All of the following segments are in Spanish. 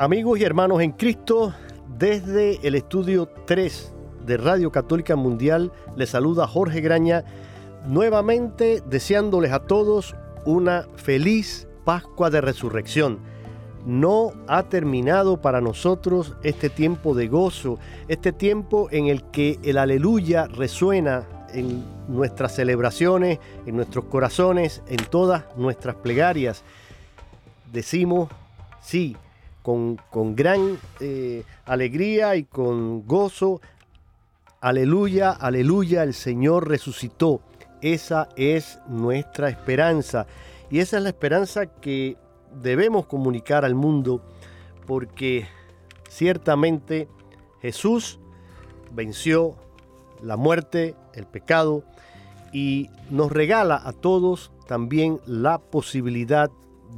Amigos y hermanos en Cristo, desde el estudio 3 de Radio Católica Mundial, les saluda Jorge Graña, nuevamente deseándoles a todos una feliz Pascua de Resurrección. No ha terminado para nosotros este tiempo de gozo, este tiempo en el que el aleluya resuena en nuestras celebraciones, en nuestros corazones, en todas nuestras plegarias. Decimos, sí, con, gran eh, alegría y con gozo. Aleluya, aleluya, el Señor resucitó. Esa es nuestra esperanza. Y esa es la esperanza que debemos comunicar al mundo porque ciertamente Jesús venció la muerte, el pecado y nos regala a todos también la posibilidad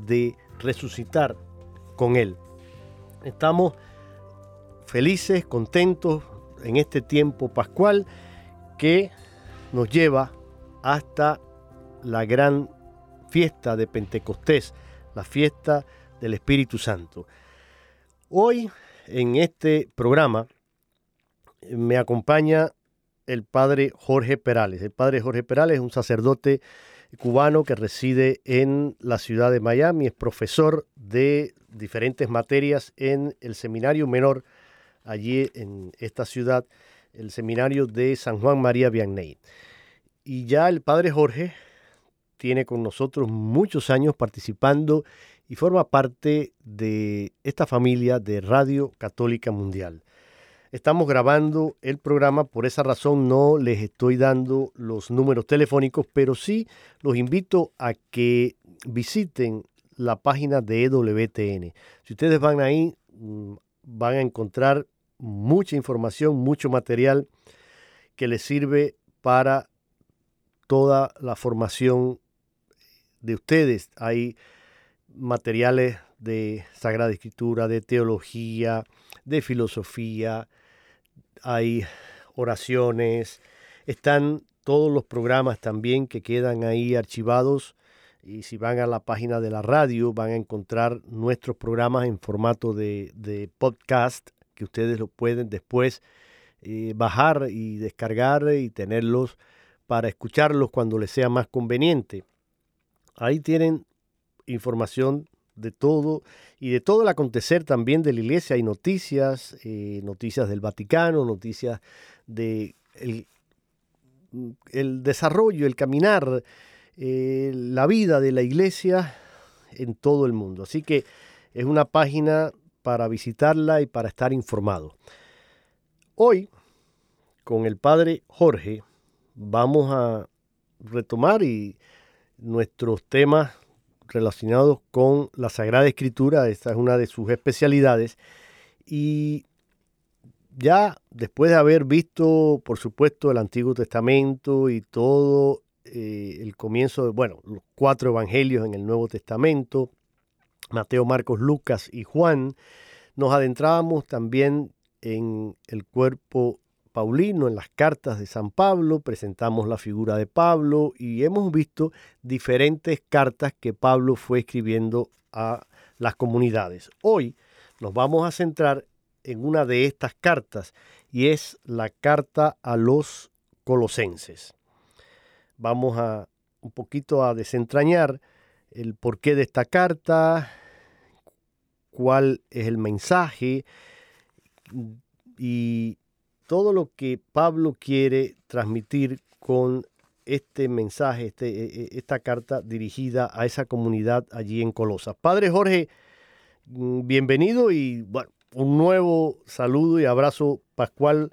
de resucitar con Él. Estamos felices, contentos en este tiempo pascual que nos lleva hasta la gran fiesta de Pentecostés, la fiesta del Espíritu Santo. Hoy en este programa me acompaña el padre Jorge Perales. El padre Jorge Perales es un sacerdote cubano que reside en la ciudad de Miami, es profesor de diferentes materias en el seminario menor allí en esta ciudad, el seminario de San Juan María Vianney. Y ya el padre Jorge tiene con nosotros muchos años participando y forma parte de esta familia de Radio Católica Mundial. Estamos grabando el programa, por esa razón no les estoy dando los números telefónicos, pero sí los invito a que visiten la página de EWTN. Si ustedes van ahí, mm, van a encontrar mucha información, mucho material que les sirve para toda la formación de ustedes. Hay materiales de Sagrada Escritura, de teología, de filosofía, hay oraciones, están todos los programas también que quedan ahí archivados y si van a la página de la radio van a encontrar nuestros programas en formato de, podcast que ustedes lo pueden después eh, bajar y descargar y tenerlos para escucharlos cuando les sea más conveniente. Ahí tienen información de todo y de todo el acontecer también de la iglesia. Hay noticias, eh, noticias del Vaticano, noticias de el, desarrollo, el caminar, eh, la vida de la iglesia en todo el mundo. Así que es una página para visitarla y para estar informado. Hoy, con el padre Jorge, vamos a retomar y nuestros temas relacionados con la Sagrada Escritura. Esta es una de sus especialidades. Y ya después de haber visto, por supuesto, el Antiguo Testamento y todo eh, el comienzo de, bueno, los cuatro evangelios en el Nuevo Testamento, Mateo, Marcos, Lucas y Juan, nos adentrábamos también en el cuerpo paulino, en las cartas de San Pablo, presentamos la figura de Pablo y hemos visto diferentes cartas que Pablo fue escribiendo a las comunidades. Hoy nos vamos a centrar en una de estas cartas y es la carta a los colosenses. Vamos a un poquito a desentrañar el porqué de esta carta, cuál es el mensaje y todo lo que Pablo quiere transmitir con este mensaje, este, e, e, esta carta dirigida a esa comunidad allí en Colosas. Padre Jorge, mm, bienvenido y bueno, un nuevo saludo y abrazo pascual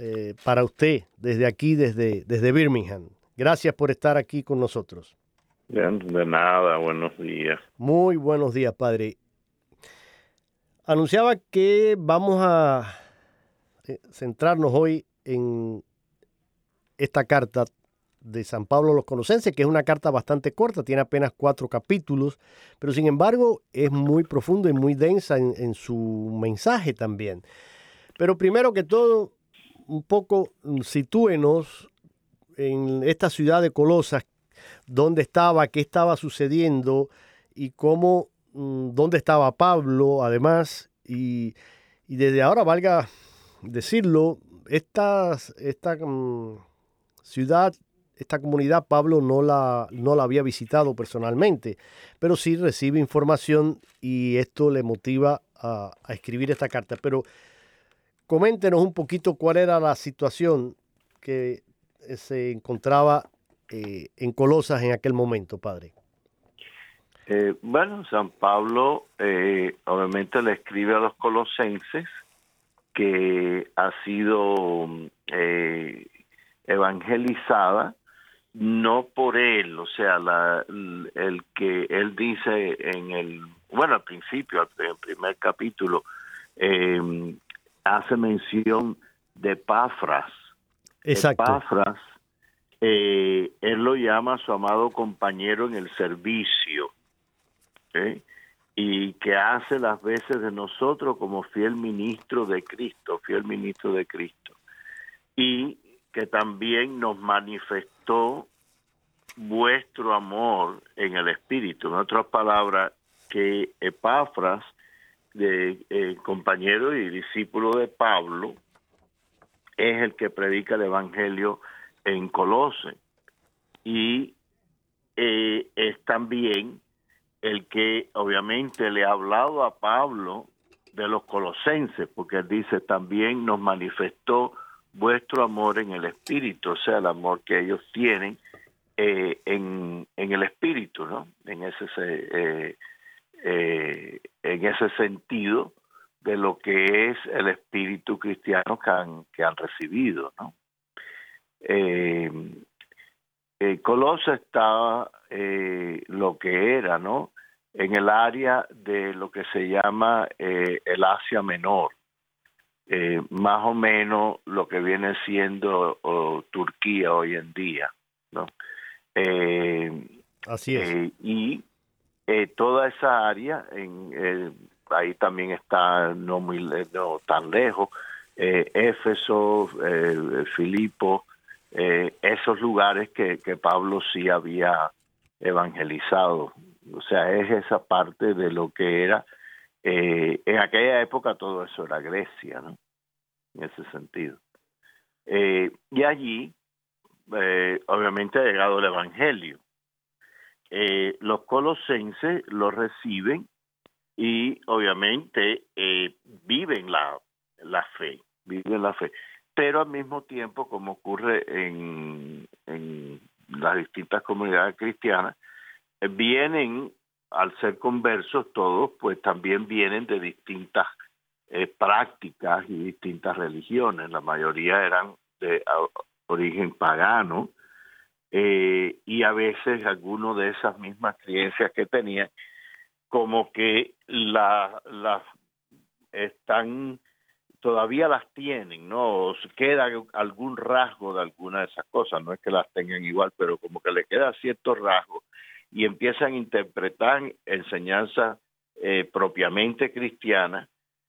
eh, para usted desde aquí, desde, desde Birmingham. Gracias por estar aquí con nosotros. De nada, buenos días. Muy buenos días, padre. Anunciaba que vamos a centrarnos hoy en esta carta de San Pablo a los Colosenses, que es una carta bastante corta, tiene apenas cuatro capítulos, pero sin embargo es muy profunda y muy densa en, su mensaje también. Pero primero que todo, un poco mm, sitúenos en esta ciudad de Colosas, dónde estaba, qué estaba sucediendo y cómo, mm, dónde estaba Pablo, además, y, desde ahora valga decirlo, esta, esta mm, ciudad esta comunidad Pablo no la, no la había visitado personalmente, pero sí recibe información y esto le motiva a, escribir esta carta. Pero coméntenos un poquito cuál era la situación que se encontraba eh, en Colosas en aquel momento, padre. Eh, bueno, San Pablo eh, obviamente le escribe a los colosenses que ha sido evangelizada no por él, o sea, la, el que él dice en el, bueno, al principio, en el primer capítulo, eh, hace mención de Pafras. Exacto. Pafras, eh, él lo llama su amado compañero en el servicio, y que hace las veces de nosotros como fiel ministro de Cristo, fiel ministro de Cristo. Y que también nos manifestó vuestro amor en el Espíritu. En otras palabras, que Epafras, eh, compañero y discípulo de Pablo, es el que predica el Evangelio en Colose. Y eh, es también el que obviamente le ha hablado a Pablo de los colosenses, porque él dice también nos manifestó vuestro amor en el espíritu, o sea, el amor que ellos tienen eh, en, en, el espíritu, ¿no? En ese, eh, eh, en ese sentido de lo que es el espíritu cristiano que han, que han recibido, ¿no? Colosa estaba lo que era, ¿no? En el área de lo que se llama el Asia Menor, eh, más o menos lo que viene siendo Turquía hoy en día, ¿no? Eh, Así es. Eh, y toda esa área, en, ahí también está no muy no tan lejos, Éfeso, Filipo, esos lugares que, que Pablo sí había evangelizado. O sea, es esa parte de lo que era eh, en aquella época todo eso era Grecia, ¿no? En ese sentido. Eh, y allí, eh, obviamente, ha llegado el Evangelio. los colosenses lo reciben y, obviamente, viven la, la fe, viven la fe. Pero al mismo tiempo, como ocurre en, en las distintas comunidades cristianas, vienen al ser conversos todos, pues también vienen de distintas eh, prácticas y distintas religiones. La mayoría eran de origen pagano eh, y a veces algunas de esas mismas creencias que tenían, como que las están todavía las tienen, ¿no? queda algún rasgo de alguna de esas cosas, no es que las tengan igual, pero como que le queda cierto rasgo y empiezan a interpretar enseñanzas eh, propiamente cristiana,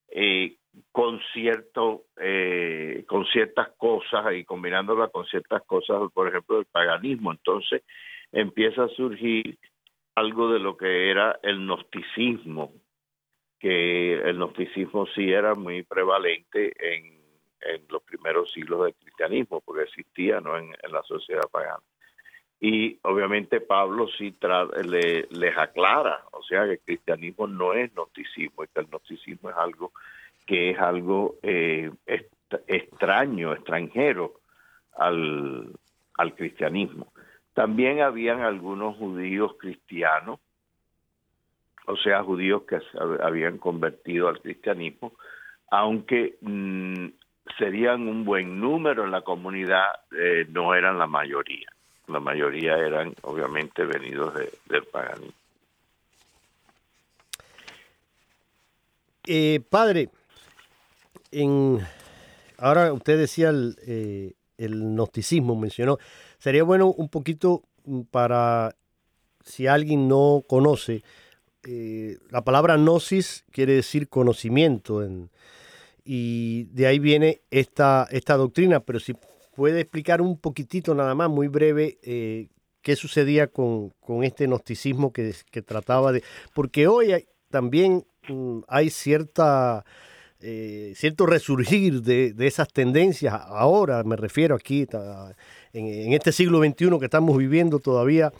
eh, con cierto, eh, con ciertas cosas y combinándola con ciertas cosas, por ejemplo, del paganismo. Entonces empieza a surgir algo de lo que era el gnosticismo, que el gnosticismo sí era muy prevalente en, los primeros siglos del cristianismo, porque existía ¿no? en, la sociedad pagana. Y obviamente Pablo sí le, les aclara, o sea, que el cristianismo no es gnosticismo, y que el gnosticismo es algo que es algo eh, extraño, extranjero al, al cristianismo. También habían algunos judíos cristianos o sea, judíos que habían convertido al cristianismo, aunque mm, serían un buen número en la comunidad, eh, no eran la mayoría. La mayoría eran obviamente venidos del paganismo. Eh, padre, en, ahora usted decía el, eh, gnosticismo, mencionó, sería bueno un poquito para si alguien no conoce, eh, la palabra gnosis quiere decir conocimiento y de ahí viene esta, esta doctrina, pero si puede explicar un poquitito nada más, muy breve, eh, qué sucedía con, este gnosticismo que, trataba de... Porque hoy también mm, hay cierta... Eh, cierto resurgir de, esas tendencias, ahora me refiero aquí, en, este siglo XXI que estamos viviendo todavía,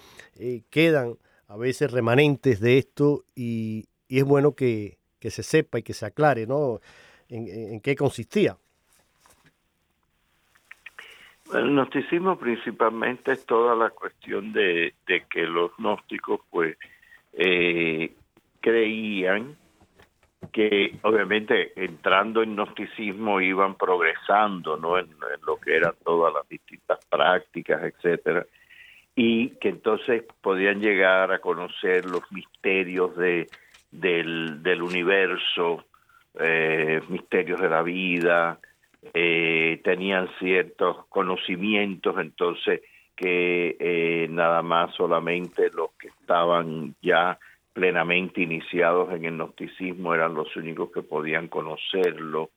quedan a veces remanentes de esto y, es bueno que, se sepa y que se aclare, ¿no? En, qué consistía. El gnosticismo principalmente es toda la cuestión de, que los gnósticos pues eh, creían que obviamente entrando en gnosticismo iban progresando no en, lo que eran todas las distintas prácticas etcétera y que entonces podían llegar a conocer los misterios de, del, universo, eh, misterios de la vida, eh, tenían ciertos conocimientos, entonces que eh, nada más solamente los que estaban ya plenamente iniciados en el gnosticismo eran los únicos que podían conocerlo,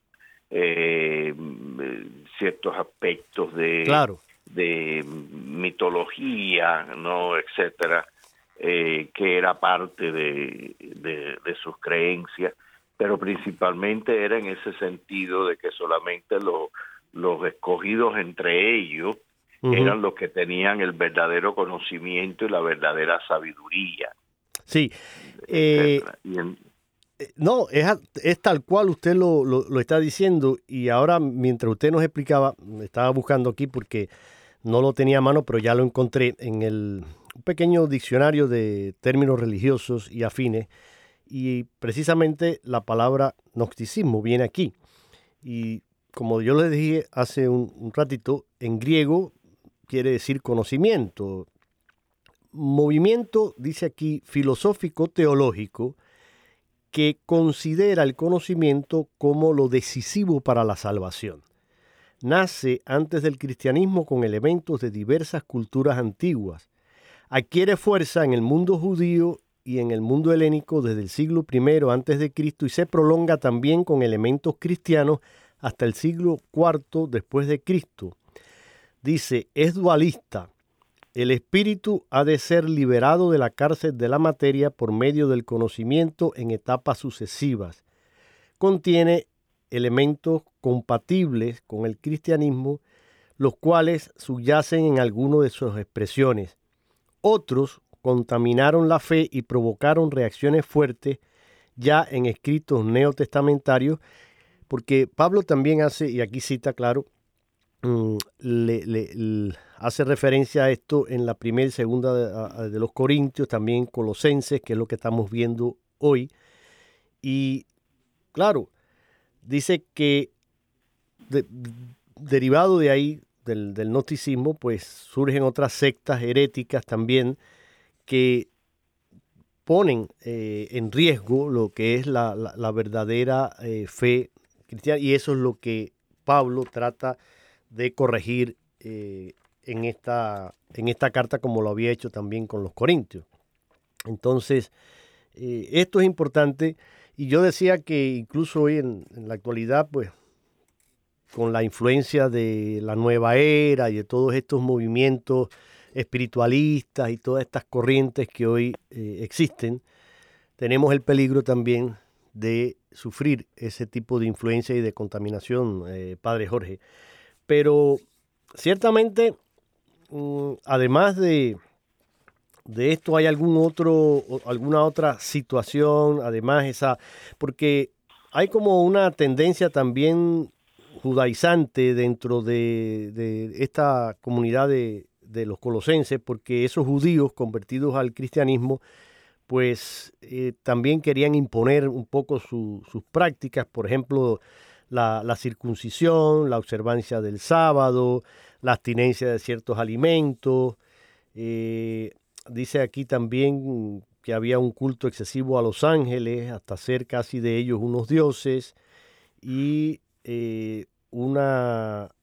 ciertos aspectos de, claro. de mitología, no, etcétera, eh, que era parte de, de, sus creencias, pero principalmente era en ese sentido de que solamente los, los escogidos entre ellos eran los que tenían el verdadero conocimiento y la verdadera sabiduría. Sí. Eh, eh, no, es, es, tal cual usted lo, lo, lo, está diciendo y ahora mientras usted nos explicaba, estaba buscando aquí porque no lo tenía a mano, pero ya lo encontré en el un pequeño diccionario de términos religiosos y afines. Y precisamente la palabra gnosticismo viene aquí. Y como yo les dije hace un, ratito, en griego quiere decir conocimiento. Movimiento, dice aquí, filosófico teológico, que considera el conocimiento como lo decisivo para la salvación nace antes del cristianismo con elementos de diversas culturas antiguas. Adquiere fuerza en el mundo judío y en el mundo helénico desde el siglo I Cristo y se prolonga también con elementos cristianos hasta el siglo IV después de Cristo. Dice, es dualista. El espíritu ha de ser liberado de la cárcel de la materia por medio del conocimiento en etapas sucesivas. Contiene elementos compatibles con el cristianismo, los cuales subyacen en alguna de sus expresiones. Otros contaminaron la fe y provocaron reacciones fuertes ya en escritos neotestamentarios, porque Pablo también hace, y aquí cita claro, mm, hace referencia a esto en la primera y segunda de, los Corintios, también Colosenses, que es lo que estamos viendo hoy. Y claro, dice que derivado de ahí, del, del noticismo, pues surgen otras sectas heréticas también que ponen eh, en riesgo lo que es la, verdadera eh, fe cristiana y eso es lo que Pablo trata de corregir eh, en, esta, en esta carta como lo había hecho también con los corintios. Entonces, esto es importante y yo decía que incluso hoy en, la actualidad, pues con la influencia de la nueva era y de todos estos movimientos espiritualistas y todas estas corrientes que hoy eh, existen, tenemos el peligro también de sufrir ese tipo de influencia y de contaminación, eh, Padre Jorge. Pero ciertamente, mm, además de, de esto, ¿hay algún otro, alguna otra situación? Además, esa, porque hay como una tendencia también judaizante dentro de, esta comunidad de, de, los colosenses, porque esos judíos convertidos al cristianismo pues eh, también querían imponer un poco sus prácticas, por ejemplo, la, circuncisión, la observancia del sábado, la abstinencia de ciertos alimentos. Eh, dice aquí también que había un culto excesivo a los ángeles, hasta ser casi de ellos unos dioses, y eh, una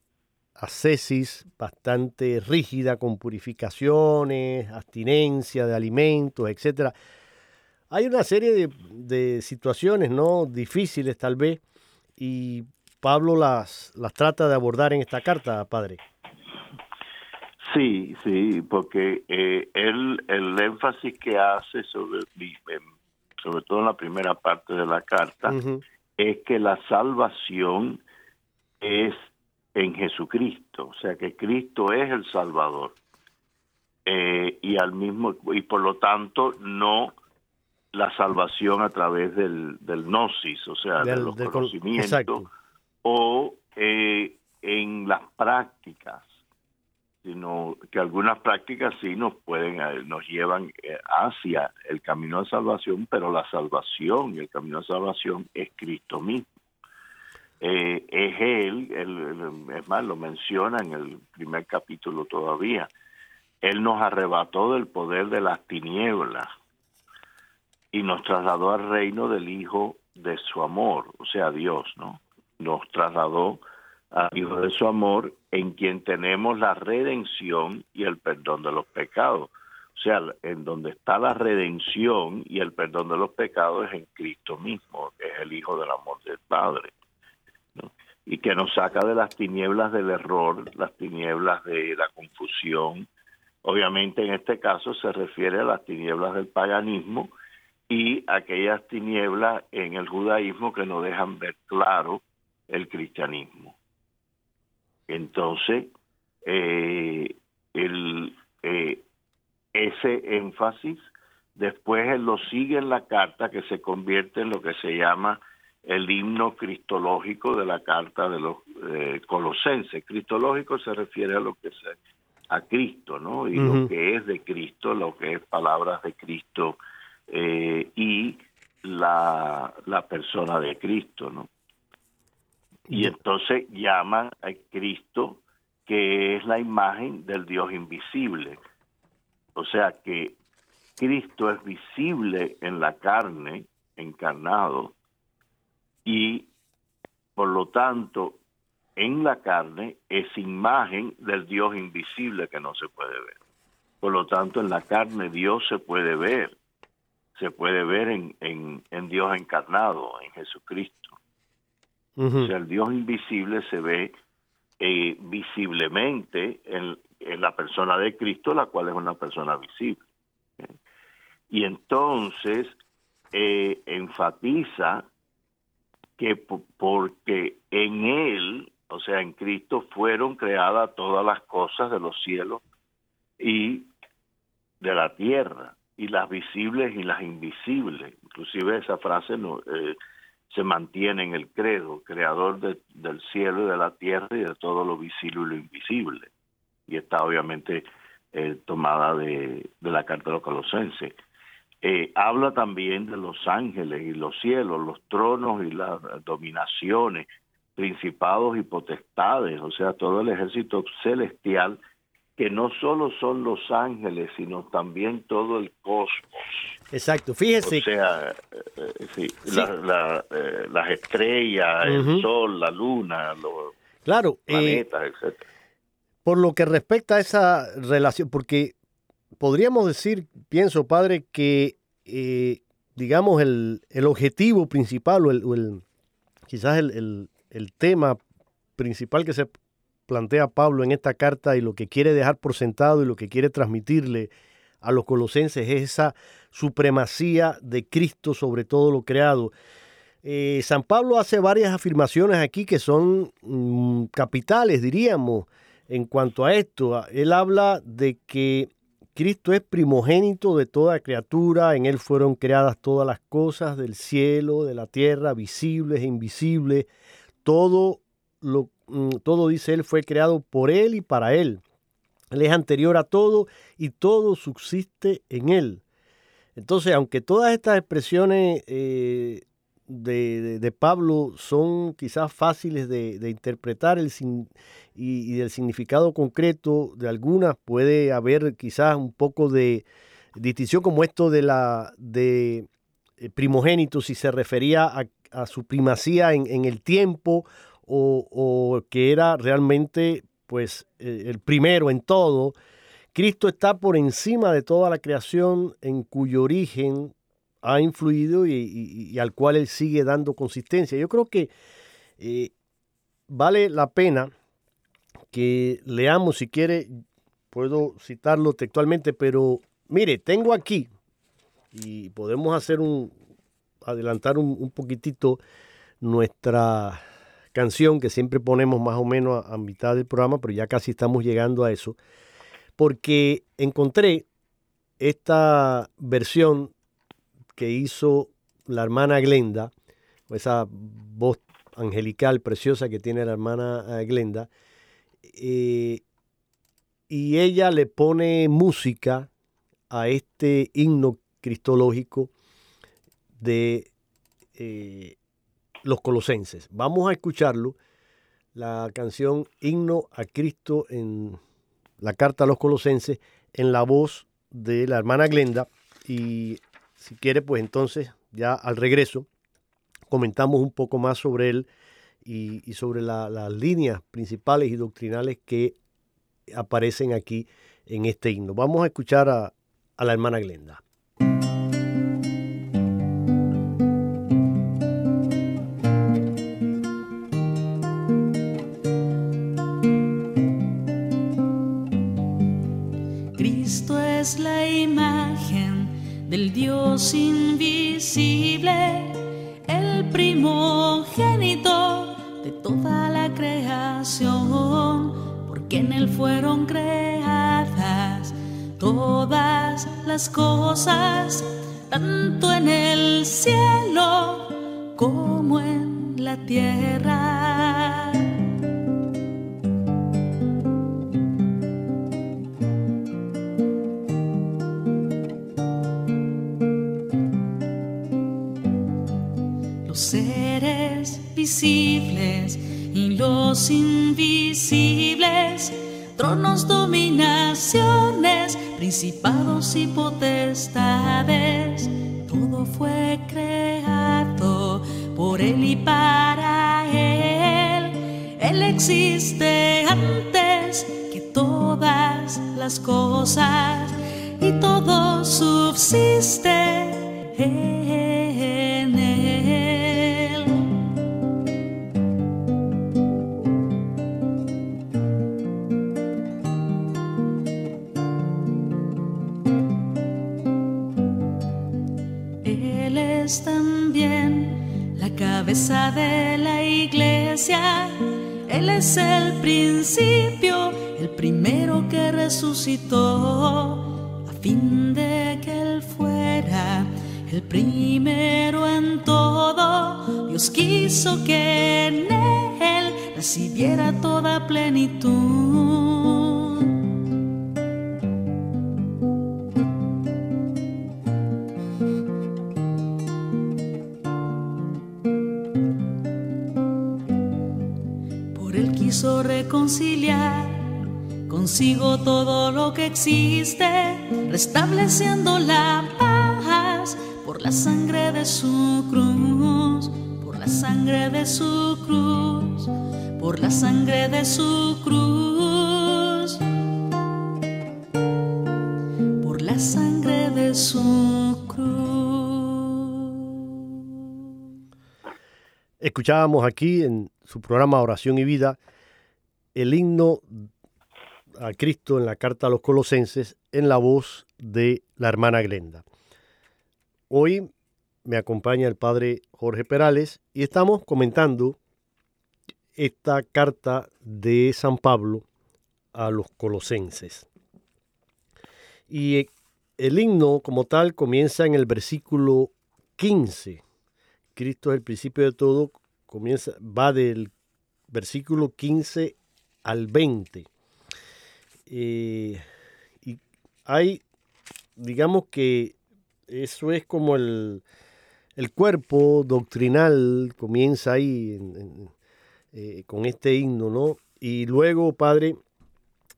ascesis bastante rígida con purificaciones, abstinencia de alimentos, etcétera. Hay una serie de, situaciones no difíciles tal vez y Pablo las, las trata de abordar en esta carta, padre. Sí, sí, porque eh, él, el énfasis que hace sobre, sobre todo en la primera parte de la carta, es que la salvación es en Jesucristo, o sea que Cristo es el Salvador. Eh, y al mismo y por lo tanto no la salvación a través del, del gnosis, o sea, de los conocimientos, o eh, en las prácticas, sino que algunas prácticas sí nos pueden, eh, nos llevan hacia el camino de salvación, pero la salvación y el camino de salvación es Cristo mismo. Eh, es él, es más, lo menciona en el primer capítulo todavía, él nos arrebató del poder de las tinieblas y nos trasladó al reino del Hijo de su amor, o sea, Dios, ¿no? Nos trasladó al Hijo de su amor, en quien tenemos la redención y el perdón de los pecados. O sea, en donde está la redención y el perdón de los pecados es en Cristo mismo, que es el Hijo del amor del Padre y que nos saca de las tinieblas del error, las tinieblas de la confusión. Obviamente en este caso se refiere a las tinieblas del paganismo y aquellas tinieblas en el judaísmo que no dejan ver claro el cristianismo. Entonces, eh, eh, ese énfasis, después él lo sigue en la carta que se convierte en lo que se llama el himno cristológico de la carta de los eh, colosenses. Cristológico se refiere a lo que es a Cristo, ¿no? Y lo que es de Cristo, lo que es palabras de Cristo eh, y la, la persona de Cristo, ¿no? Y entonces llama a Cristo que es la imagen del Dios invisible. O sea que Cristo es visible en la carne, encarnado, y por lo tanto en la carne es imagen del Dios invisible que no se puede ver. Por lo tanto, en la carne Dios se puede ver, se puede ver en, en, Dios encarnado, en Jesucristo. O sea, el Dios invisible se ve eh, visiblemente en, en, la persona de Cristo, la cual es una persona visible. Y entonces eh, enfatiza que porque en Él, o sea, en Cristo, fueron creadas todas las cosas de los cielos y de la tierra, y las visibles y las invisibles. Inclusive esa frase no, eh, se mantiene en el credo, creador del cielo y de la tierra y de todo lo visible y lo invisible. Y está obviamente eh, tomada de, de la carta de los colosenses. Eh, habla también de los ángeles y los cielos, los tronos y las dominaciones, principados y potestades, o sea, todo el ejército celestial, que no solo son los ángeles, sino también todo el cosmos. Exacto, fíjese. O sea, eh, sí, eh, las estrellas, el sol, la luna, los claro, planetas, etc. Por lo que respecta a esa relación, porque podríamos decir, pienso, padre, que eh, digamos, el, objetivo principal o el, quizás el, el tema principal que se plantea Pablo en esta carta y lo que quiere dejar por sentado y lo que quiere transmitirle a los colosenses es esa supremacía de Cristo sobre todo lo creado. Eh, San Pablo hace varias afirmaciones aquí que son mm, capitales, diríamos, en cuanto a esto. Él habla de que Cristo es primogénito de toda criatura, en Él fueron creadas todas las cosas del cielo, de la tierra, visibles e invisibles. Todo, lo, mm, todo dice Él, fue creado por Él y para Él. Él es anterior a todo y todo subsiste en Él. Entonces, aunque todas estas expresiones eh, de, Pablo son quizás fáciles de, interpretar el, y, del significado concreto de algunas, puede haber quizás un poco de distinción como esto de la de eh, primogénito, si se refería a, su primacía en, el tiempo o, o, que era realmente pues eh, el primero en todo. Cristo está por encima de toda la creación en cuyo origen ha influido y, al cual él sigue dando consistencia. Yo creo que eh, vale la pena que leamos, si quiere, puedo citarlo textualmente, pero mire, tengo aquí, y podemos hacer un, adelantar un, poquitito nuestra canción que siempre ponemos más o menos a mitad del programa, pero ya casi estamos llegando a eso, porque encontré esta versión que hizo la hermana Glenda, esa voz angelical preciosa que tiene la hermana eh, Glenda, eh, y ella le pone música a este himno cristológico de eh, los colosenses. Vamos a escucharlo, la canción Himno a Cristo en la carta a los colosenses, en la voz de la hermana Glenda, y si quiere, pues entonces ya al regreso comentamos un poco más sobre él y, sobre las líneas principales y doctrinales que aparecen aquí en este himno. Vamos a escuchar a, la hermana Glenda. Del Dios invisible, el primogénito de toda la creación, porque en Él fueron creadas todas las cosas, tanto en el cielo como en la tierra. Visibles y los invisibles, tronos, dominaciones, principados y potestades, todo fue creado por Él y para Él. Él existe antes que todas las cosas y todo subsiste. De la iglesia. Él es el principio, el primero que resucitó, a fin de que Él fuera el primero en todo. Dios quiso que en Él recibiera toda plenitud. consigo todo lo que existe, restableciendo la paz por la sangre de su cruz, por la sangre de su cruz, por la sangre de su cruz, por la sangre de su cruz. Escuchábamos aquí en su programa Oración y Vida el himno a Cristo en la carta a los colosenses en la voz de la hermana Glenda. Hoy me acompaña el padre Jorge Perales y estamos comentando esta carta de San Pablo a los colosenses. Y el himno como tal comienza en el versículo 15 Cristo es el principio de todo, comienza, va del versículo 15 al 20. Eh, y hay, digamos que eso es como el, cuerpo doctrinal, comienza ahí eh, con este himno, ¿no? Y luego, Padre,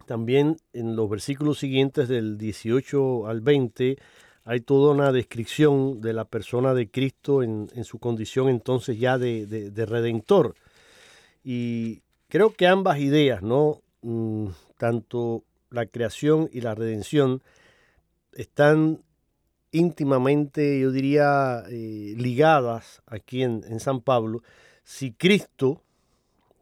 también en los versículos siguientes del 18 al 20, hay toda una descripción de la persona de Cristo en, su condición entonces ya de, redentor. Y creo que ambas ideas, ¿no? Mm, tanto la creación y la redención, están íntimamente, yo diría, eh, ligadas aquí en, San Pablo. Si Cristo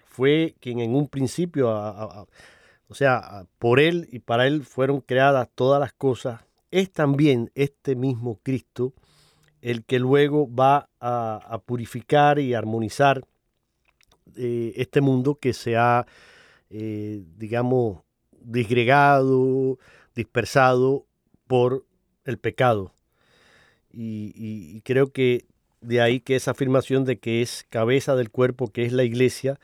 fue quien en un principio, o sea, por Él y para Él fueron creadas todas las cosas, es también este mismo Cristo el que luego va a, purificar y armonizar eh, este mundo que se ha, eh, digamos, disgregado, dispersado por el pecado. Y, creo que de ahí que esa afirmación de que es cabeza del cuerpo, que es la iglesia,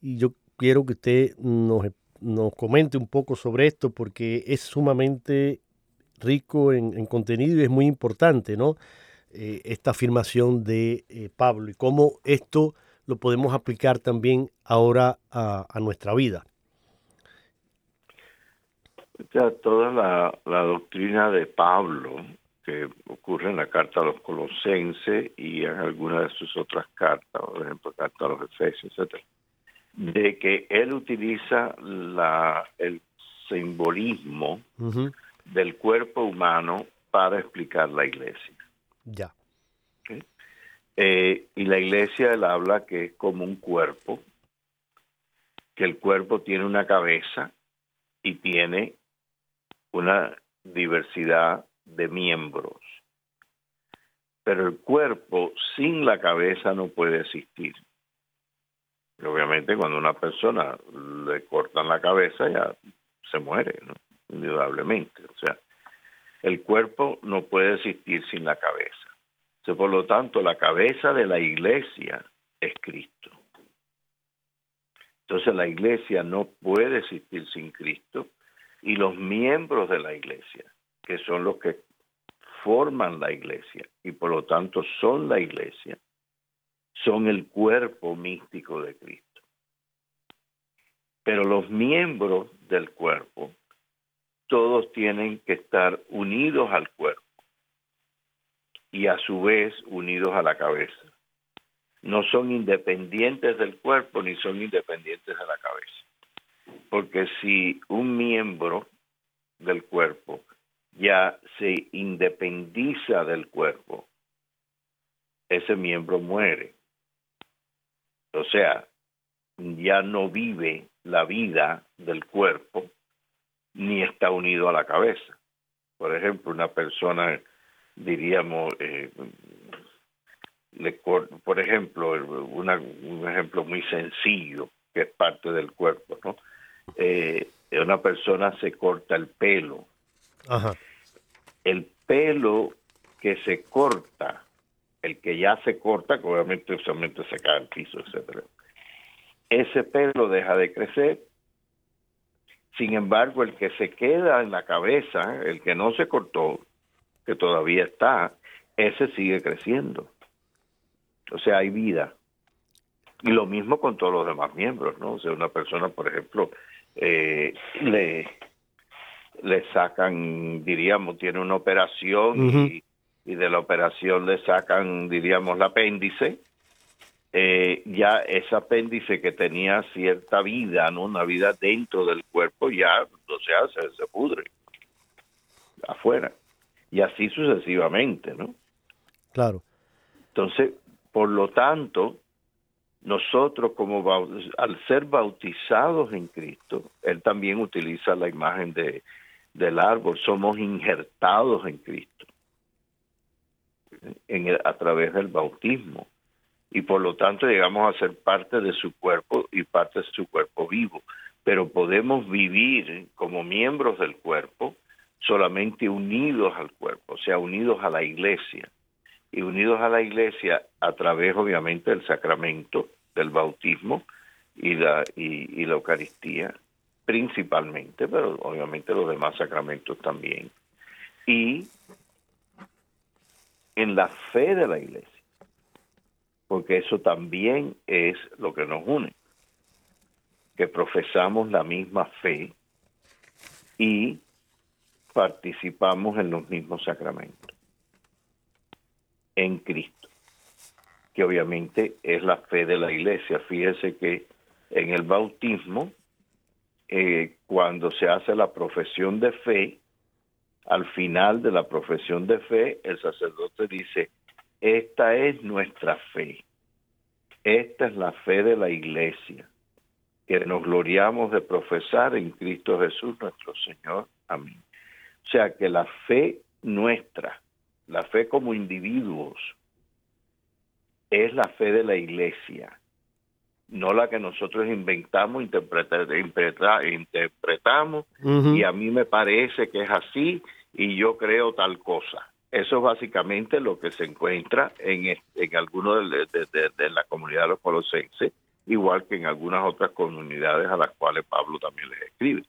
y yo quiero que usted nos, nos comente un poco sobre esto porque es sumamente rico en, contenido y es muy importante, ¿no? Eh, esta afirmación de Pablo y cómo esto lo podemos aplicar también ahora a, nuestra vida. Ya toda la, la, doctrina de Pablo, que ocurre en la carta a los colosenses y en algunas de sus otras cartas, por ejemplo, carta a los efesios, etcétera, de que él utiliza la, el simbolismo del cuerpo humano para explicar la iglesia. Ya. Eh, y la iglesia él habla que es como un cuerpo, que el cuerpo tiene una cabeza y tiene una diversidad de miembros. Pero el cuerpo sin la cabeza no puede existir. obviamente cuando una persona le cortan la cabeza ya se muere, ¿no? indudablemente. O sea, el cuerpo no puede existir sin la cabeza. Por lo tanto, la cabeza de la iglesia es Cristo. Entonces la iglesia no puede existir sin Cristo y los miembros de la iglesia, que son los que forman la iglesia y por lo tanto son la iglesia, son el cuerpo místico de Cristo. Pero los miembros del cuerpo todos tienen que estar unidos al cuerpo y a su vez unidos a la cabeza. No son independientes del cuerpo ni son independientes de la cabeza. Porque si un miembro del cuerpo ya se independiza del cuerpo, ese miembro muere. O sea, ya no vive la vida del cuerpo ni está unido a la cabeza. Por ejemplo, una persona, diríamos, eh, por ejemplo, un ejemplo muy sencillo, que es parte del cuerpo, ¿no? Eh, una persona se corta el pelo. El pelo que se corta, el que ya se corta, que obviamente usualmente se cae al piso, etcétera. Ese pelo deja de crecer sin embargo, el que se queda en la cabeza, el que no se cortó, que todavía está, ese sigue creciendo. O sea, hay vida. Y lo mismo con todos los demás miembros, ¿no? O sea, una persona, por ejemplo, eh, le, le sacan, diríamos, tiene una operación y, y de la operación le sacan, diríamos, el apéndice eh, ya ese apéndice que tenía cierta vida, ¿no? Una vida dentro del cuerpo, ya, o sea, se, se pudre afuera. Y así sucesivamente, ¿no? Claro. Entonces, por lo tanto, nosotros como al ser bautizados en Cristo, Él también utiliza la imagen de, del árbol, somos injertados en Cristo en a través del bautismo y por lo tanto llegamos a ser parte de su cuerpo y parte de su cuerpo vivo, pero podemos vivir como miembros del cuerpo solamente unidos al cuerpo, o sea, unidos a la iglesia y unidos a la iglesia a través obviamente del sacramento del bautismo y la, y, la Eucaristía principalmente, pero obviamente los demás sacramentos también. Y en la fe de la iglesia, porque eso también es lo que nos une, que profesamos la misma fe y participamos en los mismos sacramentos en Cristo, que obviamente es la fe de la iglesia. Fíjese que en el bautismo, eh, cuando se hace la profesión de fe, al final de la profesión de fe, el sacerdote dice, esta es nuestra fe, esta es la fe de la iglesia, que nos gloriamos de profesar en Cristo Jesús nuestro Señor. Amén. O sea que la fe nuestra, la fe como individuos, es la fe de la iglesia, no la que nosotros inventamos, interpretamos y a mí me parece que es así y yo creo tal cosa. Eso es básicamente lo que se encuentra en, en algunos de, de, la comunidad de los colosenses, igual que en algunas otras comunidades a las cuales Pablo también les escribe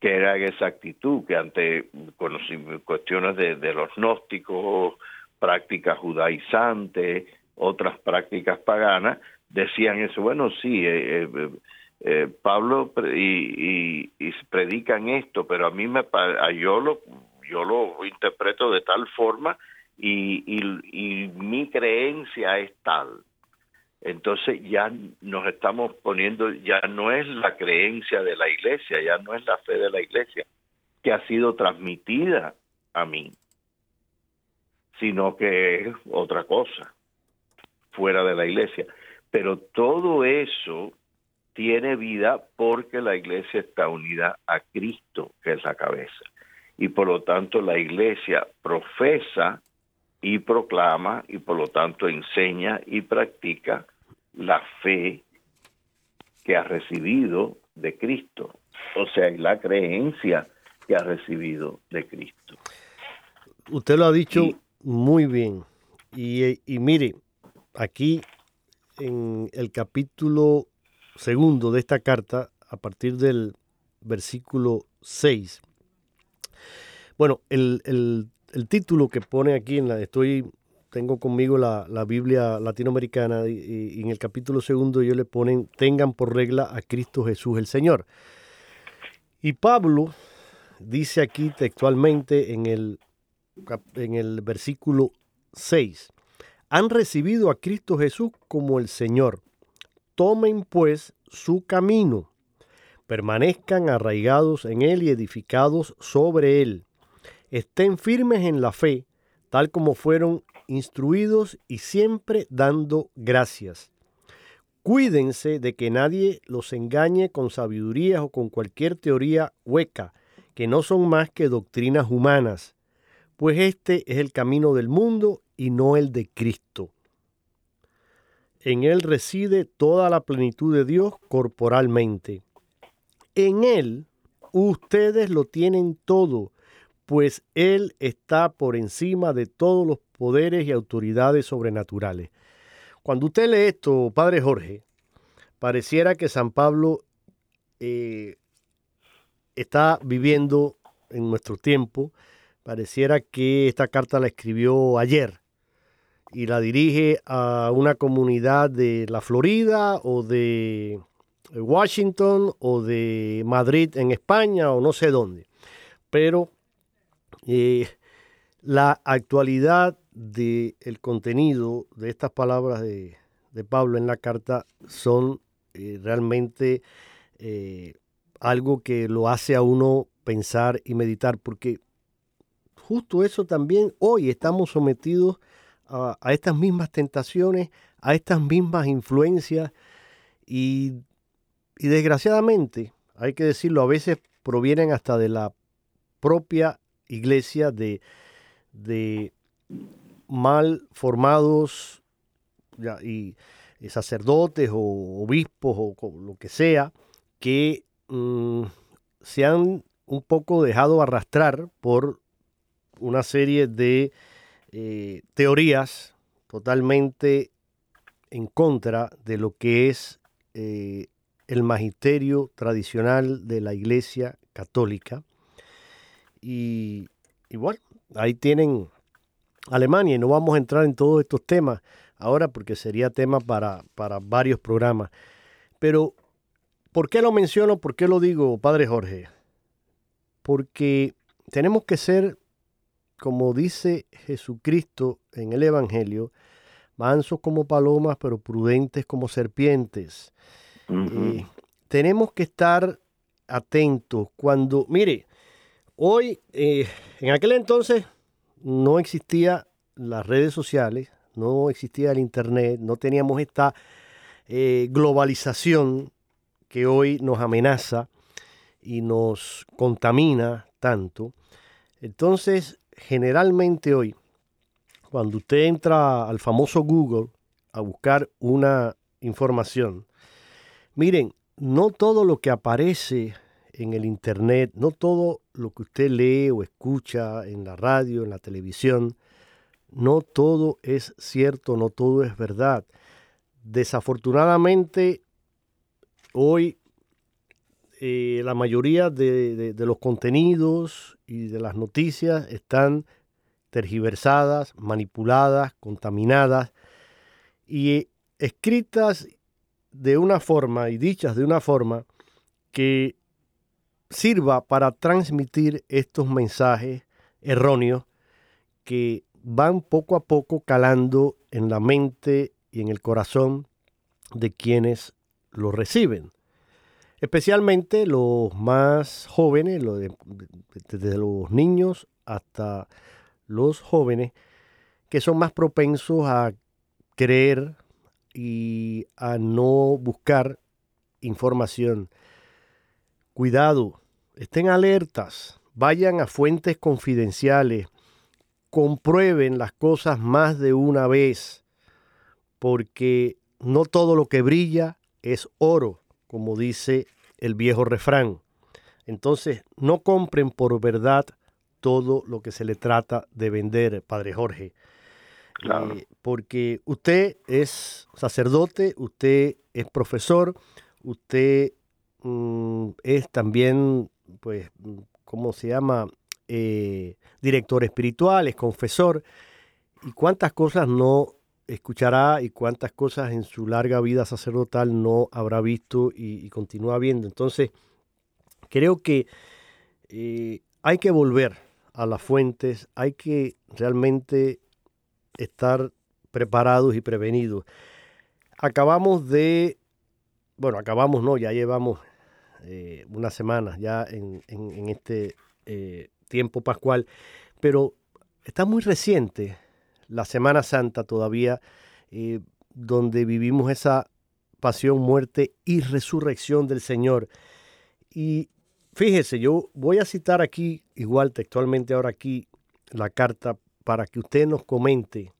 que era esa actitud que ante cuestiones de, los gnósticos, prácticas judaizantes, otras prácticas paganas, decían eso, bueno, sí, eh, eh, eh, Pablo y, y, predican esto, pero a mí me yo lo yo lo interpreto de tal forma y, y, mi creencia es tal. Entonces ya nos estamos poniendo, ya no es la creencia de la iglesia, ya no es la fe de la iglesia que ha sido transmitida a mí, sino que es otra cosa fuera de la iglesia. Pero todo eso tiene vida porque la iglesia está unida a Cristo, que es la cabeza. Y por lo tanto la iglesia profesa y proclama y por lo tanto enseña y practica la fe que ha recibido de Cristo, o sea, la creencia que ha recibido de Cristo. Usted lo ha dicho muy bien. Y, y mire, aquí en el capítulo segundo de esta carta, a partir del versículo 6. Bueno, el, el, título que pone aquí en la, estoy, tengo conmigo la, la Biblia latinoamericana y, en el capítulo segundo ellos le ponen, tengan por regla a Cristo Jesús el Señor. Y Pablo dice aquí textualmente en el, en el versículo 6, han recibido a Cristo Jesús como el Señor. Tomen pues su camino, permanezcan arraigados en Él y edificados sobre Él. Estén firmes en la fe, tal como fueron instruidos y siempre dando gracias. Cuídense de que nadie los engañe con sabidurías o con cualquier teoría hueca, que no son más que doctrinas humanas, pues este es el camino del mundo y no el de Cristo. En Él reside toda la plenitud de Dios corporalmente. En Él ustedes lo tienen todo, pues Él está por encima de todos los poderes y autoridades sobrenaturales. Cuando usted lee esto, Padre Jorge, pareciera que San Pablo eh, está viviendo en nuestro tiempo, pareciera que esta carta la escribió ayer, y la dirige a una comunidad de la Florida o de Washington o de Madrid en España o no sé dónde. Pero eh, la actualidad del contenido de estas palabras de, Pablo en la carta son eh, realmente eh, algo que lo hace a uno pensar y meditar, porque justo eso también hoy estamos sometidos a, estas mismas tentaciones, a estas mismas influencias y, y desgraciadamente, hay que decirlo, a veces provienen hasta de la propia iglesia de, de mal formados y, sacerdotes o obispos o, lo que sea que mm, se han un poco dejado arrastrar por una serie de eh, teorías totalmente en contra de lo que es eh, el magisterio tradicional de la Iglesia Católica. Y, y bueno, ahí tienen Alemania y no vamos a entrar en todos estos temas ahora porque sería tema para, para varios programas. Pero, ¿por qué lo menciono? ¿Por qué lo digo, Padre Jorge? Porque tenemos que ser, como dice Jesucristo en el Evangelio, mansos como palomas, pero prudentes como serpientes. Eh, tenemos que estar atentos cuando, mire, hoy, eh, en aquel entonces no existía las redes sociales, no existía el Internet, no teníamos esta eh, globalización que hoy nos amenaza y nos contamina tanto. Entonces, generalmente hoy, cuando usted entra al famoso Google a buscar una información, Miren, no todo lo que aparece en el Internet, no todo lo que usted lee o escucha en la radio, en la televisión, no todo es cierto, no todo es verdad. Desafortunadamente, hoy eh, la mayoría de, de los contenidos y de las noticias están tergiversadas, manipuladas, contaminadas y escritas de una forma y dichas de una forma que sirva para transmitir estos mensajes erróneos que van poco a poco calando en la mente y en el corazón de quienes lo reciben. Especialmente los más jóvenes, desde los niños hasta los jóvenes, que son más propensos a creer y a no buscar información. Cuidado, estén alertas, vayan a fuentes confidenciales, comprueben las cosas más de una vez, porque no todo lo que brilla es oro, como dice el viejo refrán. Entonces, no compren por verdad todo lo que se le trata de vender, Padre Jorge. Eh, porque usted es sacerdote, usted es profesor, usted mm, es también, pues, ¿cómo se llama? Eh, director espiritual, es confesor. ¿Y cuántas cosas no escuchará y cuántas cosas en su larga vida sacerdotal no habrá visto y, continúa viendo? Entonces, creo que eh, hay que volver a las fuentes, hay que realmente estar preparados y prevenidos. Acabamos de, bueno, acabamos, no, ya llevamos eh, unas semanas ya en, este eh, tiempo pascual, pero está muy reciente la Semana Santa todavía, eh, donde vivimos esa pasión, muerte y resurrección del Señor. Y fíjese, yo voy a citar aquí, igual textualmente ahora aquí, la carta para que usted nos comente,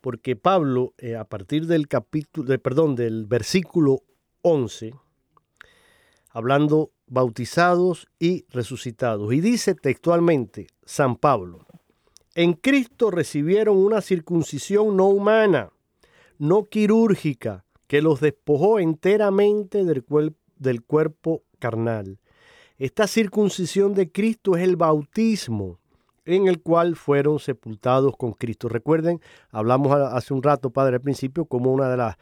porque Pablo, eh, a partir del capítulo, perdón, del versículo 11, hablando bautizados y resucitados, y dice textualmente San Pablo, en Cristo recibieron una circuncisión no humana, no quirúrgica, que los despojó enteramente del, cuerpo carnal. Esta circuncisión de Cristo es el bautismo en el cual fueron sepultados con Cristo. Recuerden, hablamos hace un rato, Padre, al principio, como una de las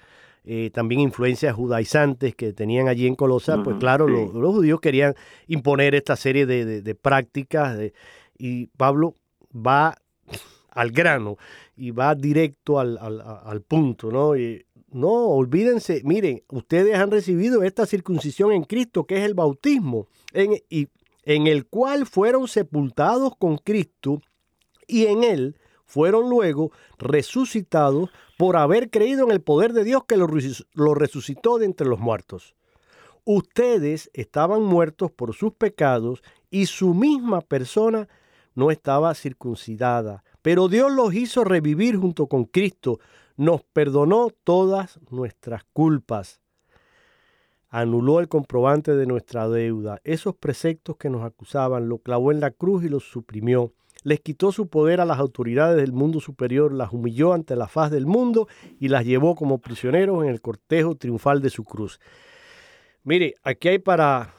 eh, también influencias judaizantes que tenían allí en Colosa, pues claro, los, judíos querían imponer esta serie de, prácticas y Pablo va al grano y va directo al, punto, ¿no? Y, no, olvídense, miren, ustedes han recibido esta circuncisión en Cristo, que es el bautismo, en, y en el cual fueron sepultados con Cristo y en él fueron luego resucitados por haber creído en el poder de Dios que lo resucitó de entre los muertos. Ustedes estaban muertos por sus pecados y su misma persona no estaba circuncidada, pero Dios los hizo revivir junto con Cristo, nos perdonó todas nuestras culpas, anuló el comprobante de nuestra deuda, esos preceptos que nos acusaban, lo clavó en la cruz y los suprimió les quitó su poder a las autoridades del mundo superior, las humilló ante la faz del mundo y las llevó como prisioneros en el cortejo triunfal de su cruz. Mire, aquí hay para,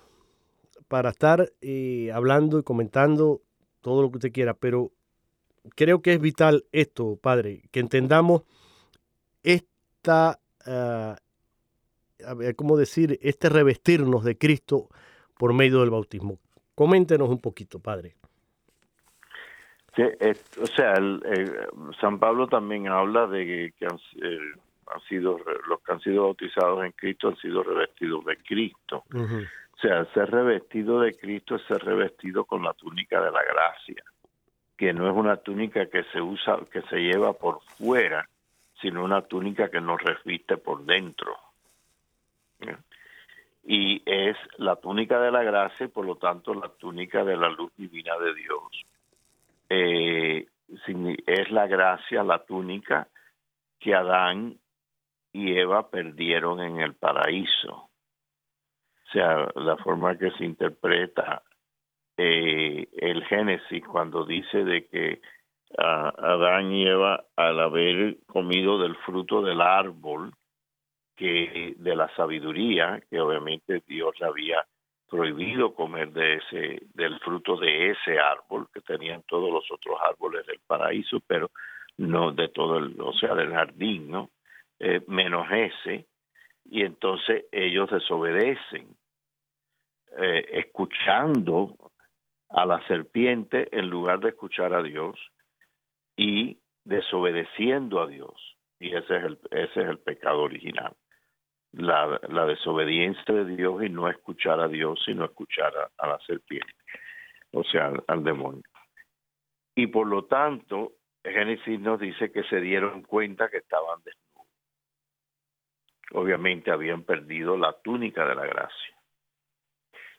para estar eh, hablando y comentando todo lo que usted quiera, pero creo que es vital esto, padre, que entendamos esta, uh, ¿cómo decir? Este revestirnos de Cristo por medio del bautismo. Coméntenos un poquito, padre. Sí, o sea, el, San Pablo también habla de que, han, eh, han, sido los que han sido bautizados en Cristo han sido revestidos de Cristo. O sea, ser revestido de Cristo es ser revestido con la túnica de la gracia, que no es una túnica que se usa, que se lleva por fuera, sino una túnica que nos reviste por dentro. Y es la túnica de la gracia y por lo tanto la túnica de la luz divina de Dios eh, es la gracia, la túnica que Adán y Eva perdieron en el paraíso. O sea, la forma que se interpreta eh, el Génesis cuando dice de que ah, Adán y Eva al haber comido del fruto del árbol que de la sabiduría que obviamente Dios le había prohibido comer de ese del fruto de ese árbol que tenían todos los otros árboles del paraíso pero no de todo el o sea del jardín no eh, menos ese y entonces ellos desobedecen eh, escuchando a la serpiente en lugar de escuchar a Dios y desobedeciendo a Dios. Y ese es el ese es el pecado original la, desobediencia de Dios y no escuchar a Dios, sino escuchar a, la serpiente, o sea, al, demonio. Y por lo tanto, Génesis nos dice que se dieron cuenta que estaban desnudos. Obviamente habían perdido la túnica de la gracia.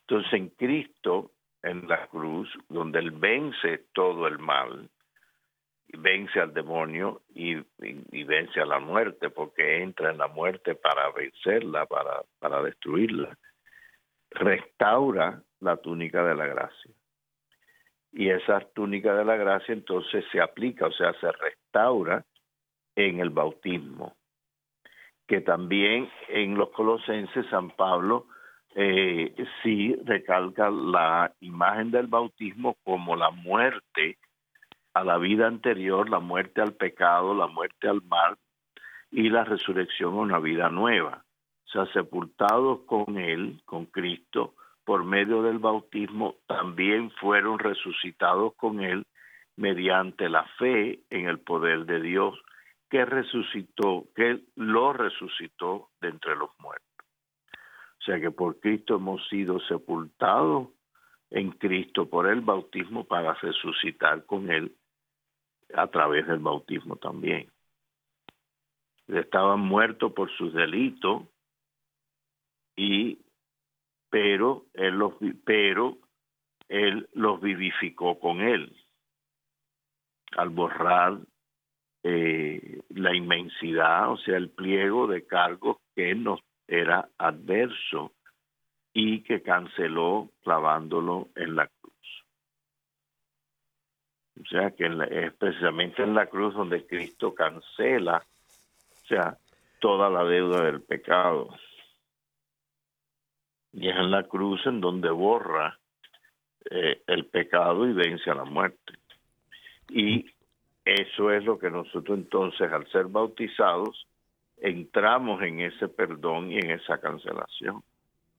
Entonces en Cristo, en la cruz, donde Él vence todo el mal, vence al demonio y, vence a la muerte, porque entra en la muerte para vencerla, para, para destruirla. Restaura la túnica de la gracia. Y esa túnica de la gracia entonces se aplica, o sea, se restaura en el bautismo. Que también en los colosenses San Pablo eh, sí recalca la imagen del bautismo como la muerte a la vida anterior, la muerte al pecado, la muerte al mal y la resurrección a una vida nueva. O sea, sepultados con Él, con Cristo, por medio del bautismo, también fueron resucitados con Él mediante la fe en el poder de Dios que resucitó, que lo resucitó de entre los muertos. O sea que por Cristo hemos sido sepultados en Cristo por el bautismo para resucitar con Él a través del bautismo también. Estaban muertos por sus delitos y pero él los pero él los vivificó con él al borrar eh, la inmensidad, o sea, el pliego de cargos que nos era adverso y que canceló clavándolo en la o sea, que es precisamente en la cruz donde Cristo cancela, o sea, toda la deuda del pecado. Y es en la cruz en donde borra eh, el pecado y vence a la muerte. Y eso es lo que nosotros entonces, al ser bautizados, entramos en ese perdón y en esa cancelación.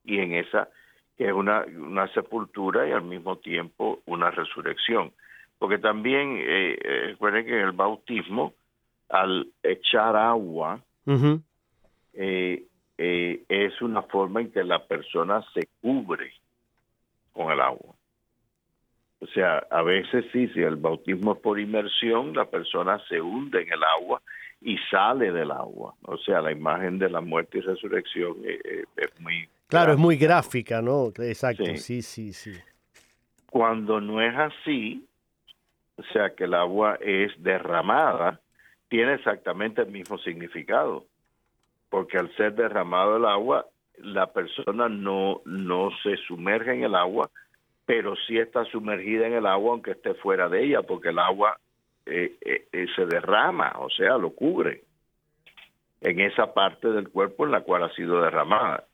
Y en esa, que es una, una sepultura y al mismo tiempo una resurrección porque también eh, eh, recuerden que en el bautismo, al echar agua, eh, es una forma en que la persona se cubre con el agua. O sea, a veces sí, si el bautismo es por inmersión, la persona se hunde en el agua y sale del agua. O sea, la imagen de la muerte y resurrección eh, es, muy... Claro, es muy gráfica, ¿no? Exacto, sí, sí, sí. Cuando no es así, o sea, que el agua es derramada, tiene exactamente el mismo significado, porque al ser derramado el agua, la persona no, no se sumerge en el agua, pero sí está sumergida en el agua aunque esté fuera de ella, porque el agua eh, eh, eh, se derrama, o sea, lo cubre en esa parte del cuerpo en la cual ha sido derramada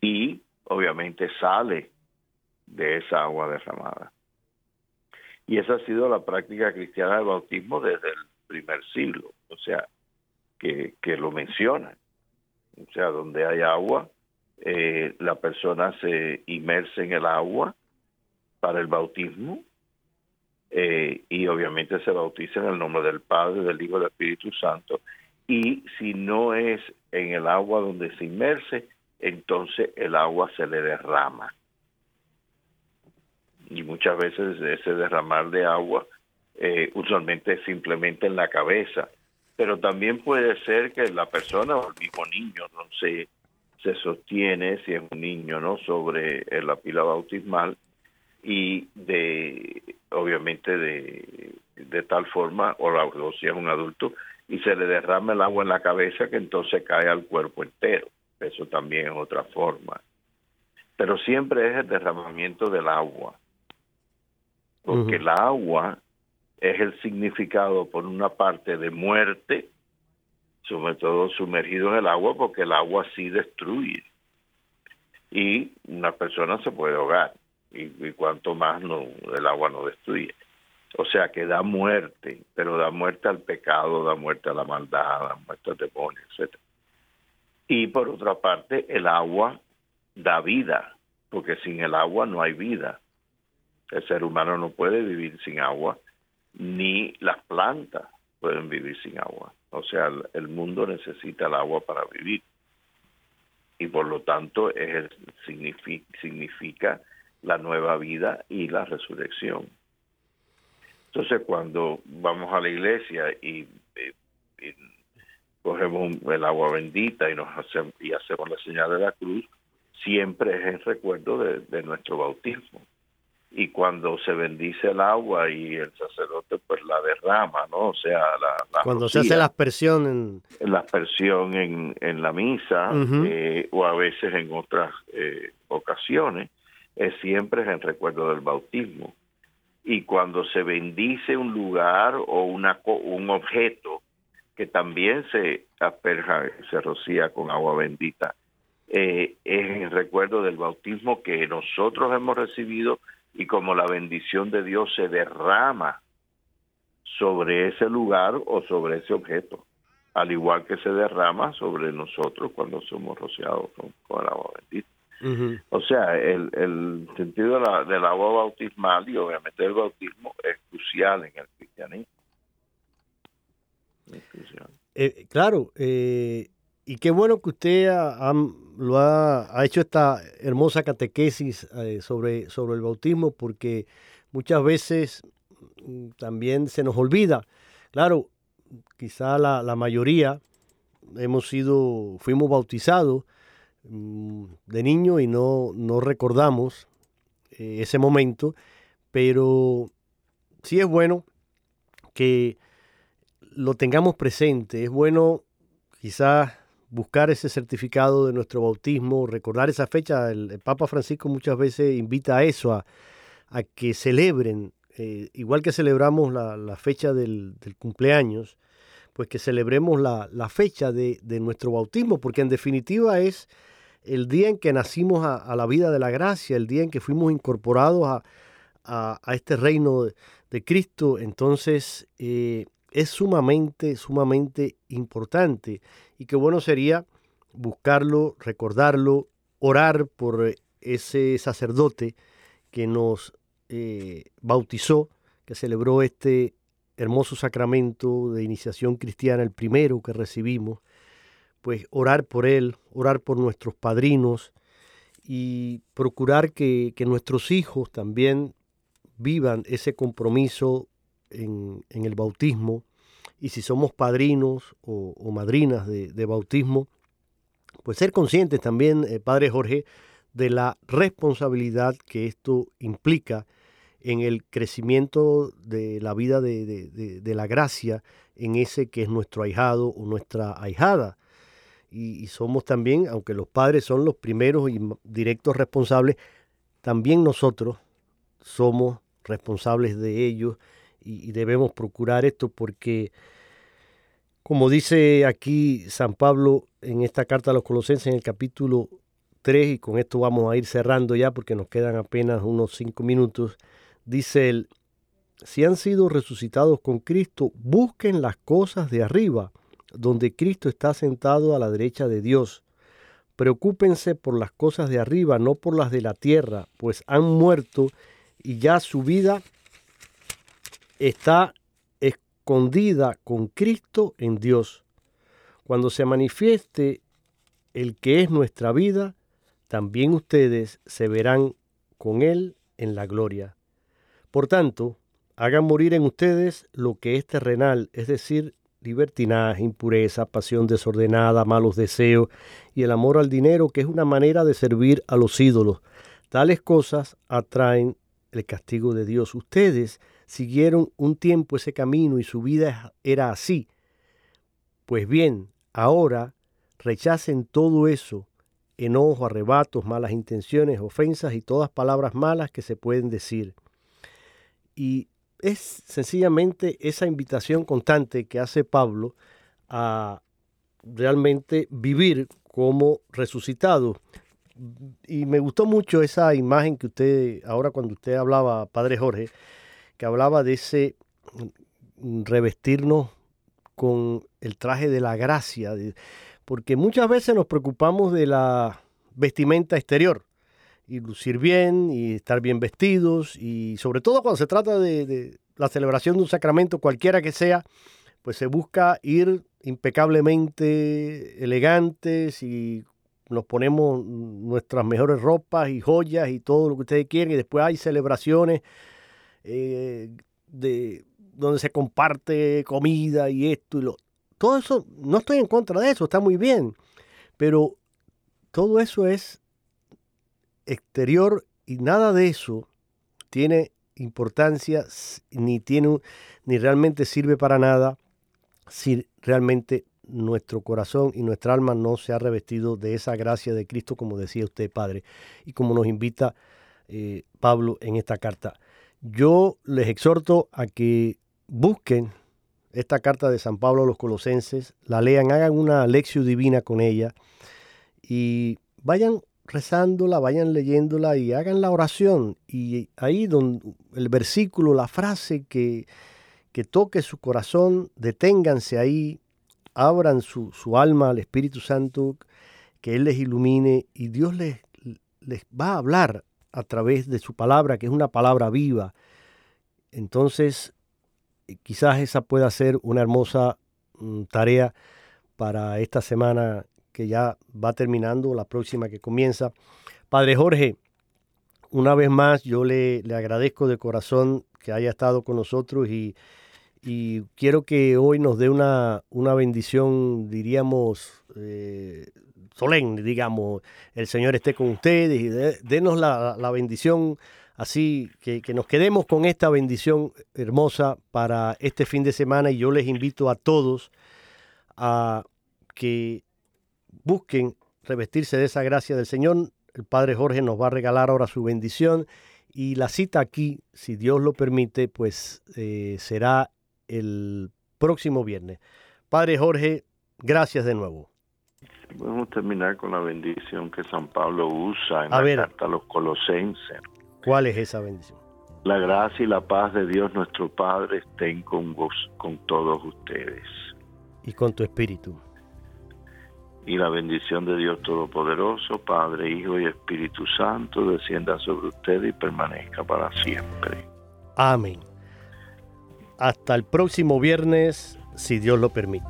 y obviamente sale de esa agua derramada. Y esa ha sido la práctica cristiana del bautismo desde el primer siglo, o sea, que, que lo menciona. O sea, donde hay agua, la persona se inmerse en el agua para el bautismo eh, y obviamente se bautiza en el nombre del Padre, del Hijo y del Espíritu Santo. Y si no es en el agua donde se inmerse, entonces el agua se le derrama. Y muchas veces ese derramar de agua eh, usualmente simplemente en la cabeza, pero también puede ser que la persona o el mismo niño no se, se sostiene, si es un niño, no sobre la pila bautismal y de obviamente de, de tal forma o, la, si es un adulto y se le derrama el agua en la cabeza que entonces cae al cuerpo entero. Eso también es otra forma. Pero siempre es el derramamiento del agua porque el agua es el significado por una parte de muerte sobre todo sumergido en el agua porque el agua sí destruye y una persona se puede ahogar y, cuanto más no el agua no destruye. O sea que da muerte, pero da muerte al pecado, da muerte a la maldad, da muerte al demonio, etc. Y por otra parte, el agua da vida, porque sin el agua no hay vida. El ser humano no puede vivir sin agua, ni las plantas pueden vivir sin agua. O sea, el, mundo necesita el agua para vivir. Y por lo tanto, es, significa, significa la nueva vida y la resurrección. Entonces, cuando vamos a la iglesia y, cogemos el agua bendita y nos hacemos, y hacemos la señal de la cruz, siempre es en recuerdo de, nuestro bautismo. Y cuando se bendice el agua y el sacerdote pues la derrama, ¿no? O sea, la, cuando se hace la aspersión en la aspersión en, en la misa eh, o a veces en otras eh, ocasiones, es siempre en recuerdo del bautismo. Y cuando se bendice un lugar o una, un objeto que también se asperja, se rocía con agua bendita, eh, es en recuerdo del bautismo que nosotros hemos recibido y como la bendición de Dios se derrama sobre ese lugar o sobre ese objeto, al igual que se derrama sobre nosotros cuando somos rociados con el agua bendita. O sea, el, el sentido de la, del agua bautismal y obviamente el bautismo es crucial en el cristianismo. Eh, claro, eh, y qué bueno que usted lo ha, hecho esta hermosa catequesis eh, sobre, sobre el bautismo, porque muchas veces mm, también se nos olvida. Claro, quizá la, la mayoría hemos sido, fuimos bautizados, Mm, de niño y no, no recordamos eh, ese momento, pero sí es bueno que lo tengamos presente, es bueno quizás buscar ese certificado de nuestro bautismo, recordar esa fecha, el, Papa Francisco muchas veces invita a eso, a, que celebren, eh, igual que celebramos la, fecha del, cumpleaños, pues que celebremos la, fecha de, nuestro bautismo, porque en definitiva es el día en que nacimos a, la vida de la gracia, el día en que fuimos incorporados a, este reino de, Cristo, entonces eh, es sumamente, sumamente importante. Y qué bueno sería buscarlo, recordarlo, orar por ese sacerdote que nos eh, bautizó, que celebró este hermoso sacramento de iniciación cristiana, el primero que recibimos, pues orar por él, orar por nuestros padrinos y procurar que, nuestros hijos también vivan ese compromiso en, el bautismo y si somos padrinos o, madrinas de, bautismo, pues ser conscientes también, eh, Padre Jorge, de la responsabilidad que esto implica en el crecimiento de la vida de, la gracia en ese que es nuestro ahijado o nuestra ahijada. Y, somos también, aunque los padres son los primeros y directos responsables, también nosotros somos responsables de ellos y, debemos procurar esto porque, como dice aquí San Pablo en esta carta a los Colosenses en el capítulo 3, y con esto vamos a ir cerrando ya porque nos quedan apenas unos cinco minutos, dice él, si han sido resucitados con Cristo, busquen las cosas de arriba, donde Cristo está sentado a la derecha de Dios. Preocúpense por las cosas de arriba, no por las de la tierra, pues han muerto y ya su vida está escondida con Cristo en Dios. Cuando se manifieste el que es nuestra vida, también ustedes se verán con Él en la gloria. Por tanto, hagan morir en ustedes lo que es terrenal, es decir, libertinaje, impureza, pasión desordenada, malos deseos y el amor al dinero, que es una manera de servir a los ídolos. Tales cosas atraen el castigo de Dios. Ustedes siguieron un tiempo ese camino y su vida era así. Pues bien, ahora rechacen todo eso, enojo, arrebatos, malas intenciones, ofensas y todas palabras malas que se pueden decir y es sencillamente esa invitación constante que hace Pablo a realmente vivir como resucitado. Y me gustó mucho esa imagen que usted, ahora cuando usted hablaba, Padre Jorge, que hablaba de ese revestirnos con el traje de la gracia, porque muchas veces nos preocupamos de la vestimenta exterior, y lucir bien y estar bien vestidos y sobre todo cuando se trata de, la celebración de un sacramento cualquiera que sea, pues se busca ir impecablemente elegantes y nos ponemos nuestras mejores ropas y joyas y todo lo que ustedes quieren y después hay celebraciones eh, de donde se comparte comida y esto y lo todo eso no estoy en contra de eso está muy bien pero todo eso es exterior y nada de eso tiene importancia ni tiene ni realmente sirve para nada si realmente nuestro corazón y nuestra alma no se ha revestido de esa gracia de Cristo, como decía usted, Padre, y como nos invita eh, Pablo en esta carta. Yo les exhorto a que busquen esta carta de San Pablo a los colosenses, la lean, hagan una lección divina con ella y vayan rezándola, vayan leyéndola y hagan la oración. Y ahí donde el versículo, la frase que, que toque su corazón, deténganse ahí, abran su, alma al Espíritu Santo, que Él les ilumine y Dios les, les va a hablar a través de su palabra, que es una palabra viva. Entonces, quizás esa pueda ser una hermosa mm, tarea para esta semana que ya va terminando, la próxima que comienza. Padre Jorge, una vez más yo le, le agradezco de corazón que haya estado con nosotros y, y quiero que hoy nos dé una, una bendición, diríamos, eh, solemne, digamos, el Señor esté con ustedes y denos la, la, bendición así, que, que, nos quedemos con esta bendición hermosa para este fin de semana y yo les invito a todos a que busquen revestirse de esa gracia del Señor. El Padre Jorge nos va a regalar ahora su bendición y la cita aquí, si Dios lo permite, pues eh, será el próximo viernes. Padre Jorge, gracias de nuevo. Podemos terminar con la bendición que San Pablo usa en la carta a los colosenses. ¿Cuál es esa bendición? La gracia y la paz de Dios nuestro Padre estén con vos, con todos ustedes. Y con tu espíritu y la bendición de Dios Todopoderoso, Padre, Hijo y Espíritu Santo, descienda sobre usted y permanezca para siempre. Amén. Hasta el próximo viernes, si Dios lo permite.